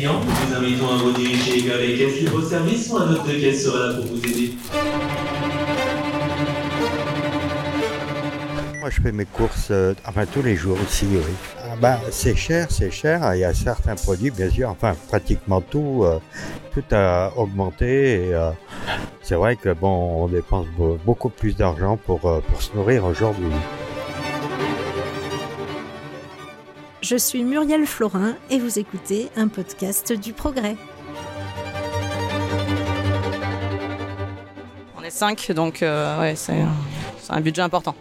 clients, nous vous invitons à vous diriger vers les caisses libre-service ou un hôte de caisse sera là pour vous aider. Moi, je fais mes courses, euh, enfin tous les jours aussi, oui. Ah, bah, c'est cher, c'est cher. Il y a certains produits, bien sûr, enfin pratiquement tout, euh, tout a augmenté. Et, euh, c'est vrai que bon, on dépense be- beaucoup plus d'argent pour, euh, pour se nourrir aujourd'hui. Je suis Muriel Florin et vous écoutez un podcast du Progrès. On est 5, donc euh, ouais, c'est c'est un budget important.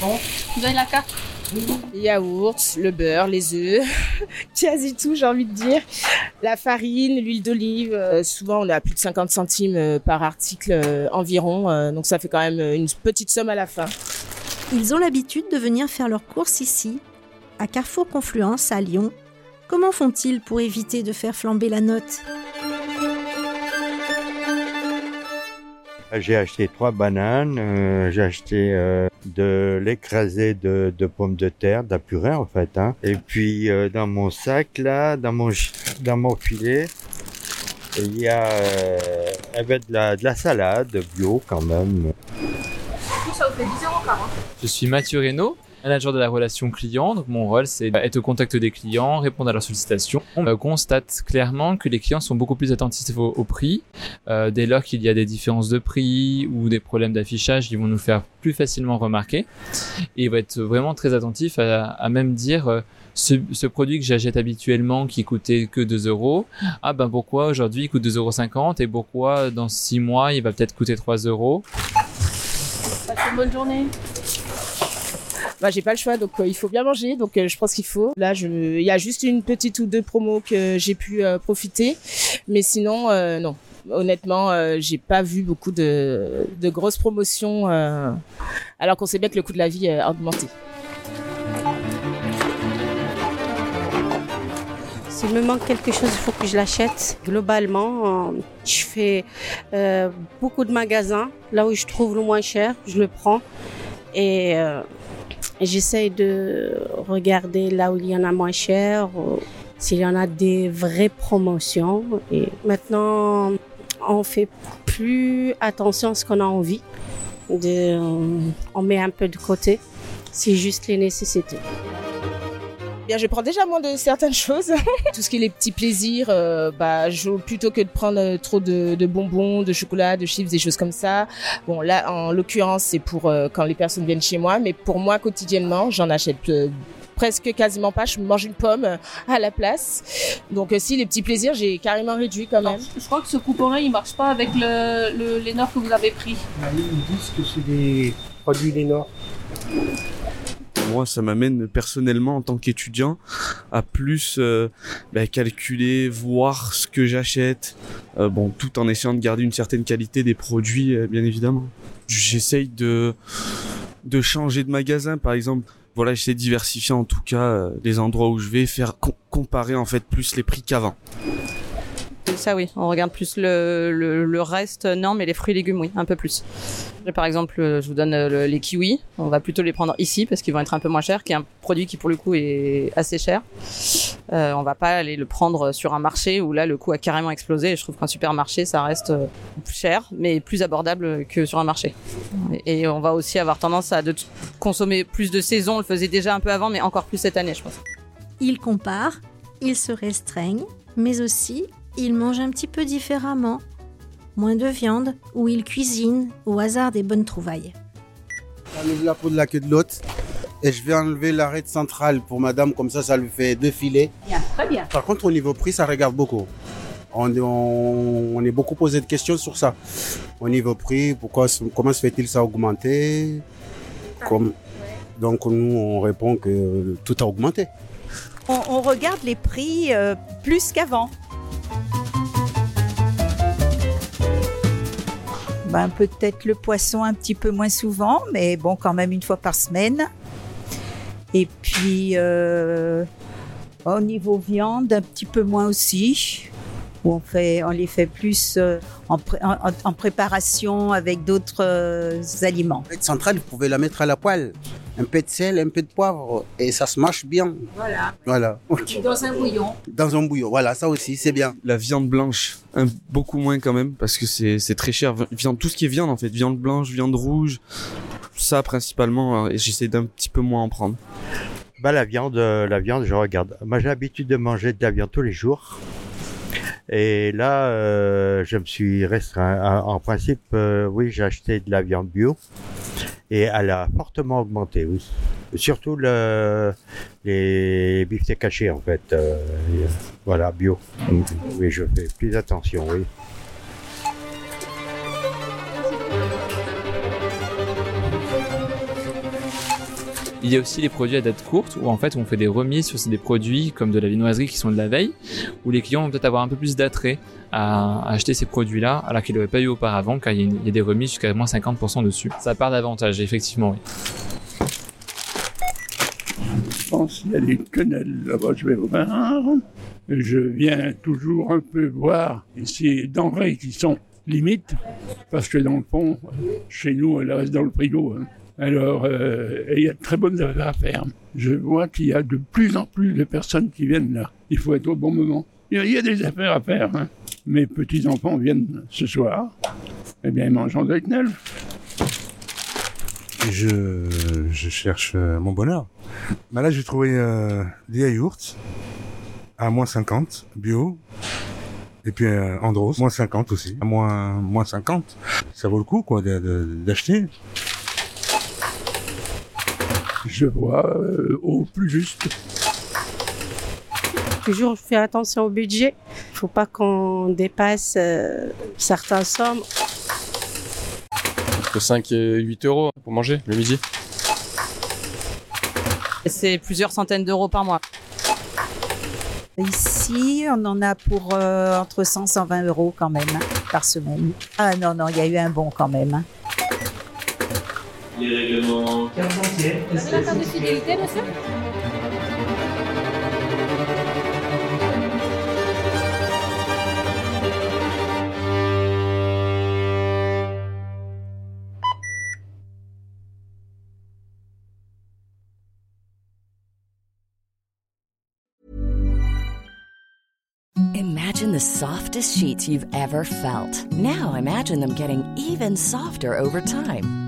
Vous avez la carte? Les yaourts, le beurre, les œufs, quasi tout, j'ai envie de dire. La farine, l'huile d'olive. euh, souvent, on est à plus de 50 centimes euh, par article euh, environ. euh, donc, ça fait quand même une petite somme à la fin. Ils ont l'habitude de venir faire leurs courses ici, à Carrefour Confluence à Lyon. Comment font-ils pour éviter de faire flamber la note? J'ai acheté trois bananes, euh, j'ai acheté euh, de l'écrasé de, de pommes de terre, de la purée en fait. Hein. Et puis euh, dans mon sac là, dans mon ch- dans mon filet, il y a euh, eh ben, de, la, de la salade bio quand même. Tout ça vous fait 10 euros par an. Je suis Mathieu Reynaud, manager de la relation client. Donc mon rôle, c'est être au contact des clients, répondre à leurs sollicitations. On euh, constate clairement que les clients sont beaucoup plus attentifs au, prix. Euh, dès lors qu'il y a des différences de prix ou des problèmes d'affichage, ils vont nous faire plus facilement remarquer. Et ils vont être vraiment très attentifs à, même dire... euh, ce, ce produit que j'achète habituellement qui coûtait que 2 euros, ah ben pourquoi aujourd'hui il coûte 2,50 euros et pourquoi dans 6 mois il va peut-être coûter 3 euros? Passez une bonne journée. Bah, j'ai pas le choix, donc euh, il faut bien manger. Donc, euh, je pense qu'il faut. Là, je... il y a juste une petite ou deux promos que j'ai pu euh, profiter. Mais sinon, non. Honnêtement, j'ai pas vu beaucoup de, de grosses promotions. alors qu'on sait bien que le coût de la vie a augmenté. S'il me manque quelque chose, il faut que je l'achète. Globalement, je fais beaucoup de magasins. Là où je trouve le moins cher, je le prends. Et j'essaye de regarder là où il y en a moins cher, s'il y en a des vraies promotions. Et maintenant, on fait plus attention à ce qu'on a envie. On met un peu de côté. C'est juste les nécessités. Bien, je prends déjà moins de certaines choses. Tout ce qui est les petits plaisirs, euh, bah, je, plutôt que de prendre euh, trop de, de bonbons, de chocolat, de chips, des choses comme ça. Bon, là, en l'occurrence, c'est pour euh, quand les personnes viennent chez moi, mais pour moi, quotidiennement, j'en achète euh, presque quasiment pas. Je mange une pomme à la place. Donc, euh, si les petits plaisirs, j'ai carrément réduit quand même. Je crois que ce coupon-là, il marche pas avec le, le, les que vous avez pris. Ils disent que c'est des produits Lénore. Moi, ça m'amène personnellement en tant qu'étudiant à plus euh, bah, calculer, voir ce que j'achète, euh, bon, tout en essayant de garder une certaine qualité des produits, euh, bien évidemment. J'essaye de de changer de magasin, par exemple. Voilà, j'essaie de diversifier en tout cas les endroits où je vais, faire com- comparer en fait plus les prix qu'avant. Ça oui, on regarde plus le, le, le reste, non, mais les fruits et légumes, oui, un peu plus. Par exemple, euh, je vous donne euh, le- les kiwis, on va plutôt les prendre ici parce qu'ils vont être un peu moins chers, qui est un produit qui pour le coup est assez cher. Euh, on va pas aller le prendre sur un marché où là le coût a carrément explosé. Je trouve qu'un supermarché ça reste euh, cher, mais plus abordable que sur un marché. Et on va aussi avoir tendance à consommer plus de saison. On le faisait déjà un peu avant, mais encore plus cette année, je pense. Ils comparent, ils se restreignent, mais aussi ils mangent un petit peu différemment. Moins de viande, ou ils cuisinent au hasard des bonnes trouvailles. J'enlève la peau de la queue de l'autre et je vais enlever l'arête centrale pour madame, comme ça, ça lui fait deux filets. Bien, très bien. Par contre, au niveau prix, ça regarde beaucoup. On, on, on est beaucoup posé de questions sur ça. Au niveau prix, pourquoi, comment se fait-il ça augmenter? Comme, Donc nous, on répond que tout a augmenté. On, on regarde les prix euh, plus qu'avant. Ben, peut-être le poisson un petit peu moins souvent, mais bon, quand même une fois par semaine. Et puis, euh, au niveau viande, un petit peu moins aussi. Où on, fait, on les fait plus euh, en, en préparation avec d'autres euh, aliments. Cette centrale, vous pouvez la mettre à la poêle. Un peu de sel, un peu de poivre, et ça se mâche bien. Voilà. Voilà. Dans un bouillon. Dans un bouillon, voilà, ça aussi, c'est bien. La viande blanche, un, beaucoup moins quand même, parce que c'est c'est très cher. Viande, tout ce qui est viande en fait, viande blanche, viande rouge, ça principalement, euh, et j'essaie d'un petit peu moins en prendre. Bah la viande, euh, la viande, je regarde. Moi j'ai l'habitude de manger de la viande tous les jours. Et là, euh, je me suis restreint. En, en principe, euh, oui, j'ai acheté de la viande bio. Et elle a fortement augmenté, oui. Surtout le, les beefsteaks cachés, en fait. euh, voilà, bio. Oui, je fais plus attention, oui. Il y a aussi les produits à date courte où en fait on fait des remises sur des produits comme de la viennoiserie qui sont de la veille où les clients vont peut-être avoir un peu plus d'attrait à acheter ces produits-là alors qu'ils n'auraient pas eu auparavant car il y, a une- il y a des remises jusqu'à moins 50% dessus. Ça part davantage effectivement oui. Je pense qu'il y a des quenelles là-bas, je vais voir. Je viens toujours un peu voir ces denrées qui sont limites, parce que dans le fond, chez nous, elles restent dans le frigo. hein. Alors, euh, il y a de très bonnes affaires à faire. Je vois qu'il y a de plus en plus de personnes qui viennent là. Il faut être au bon moment. Il y a- des affaires à faire. hein. Mes petits-enfants viennent ce soir. Eh bien, ils mangent en. Je, je cherche euh, mon bonheur. Bah là, j'ai trouvé euh, des yaourts à moins 50, bio. Et puis euh, Andros, moins 50 aussi. À moins, moins 50. Ça vaut le coup, quoi, d'acheter. Je vois euh, au plus juste. Toujours je fais attention au budget. Il faut pas qu'on dépasse euh, certaines sommes. Entre 5 et 8 euros pour manger le midi. C'est plusieurs centaines d'euros par mois. Ici, on en a pour euh, entre 100 et 120 euros quand même hein, par semaine. Ah non, non, il y a eu un bon quand même. hein. Les règlements carte entière. La carte de fidélité, monsieur Imagine the softest sheets you've ever felt. Now imagine them getting even softer over time.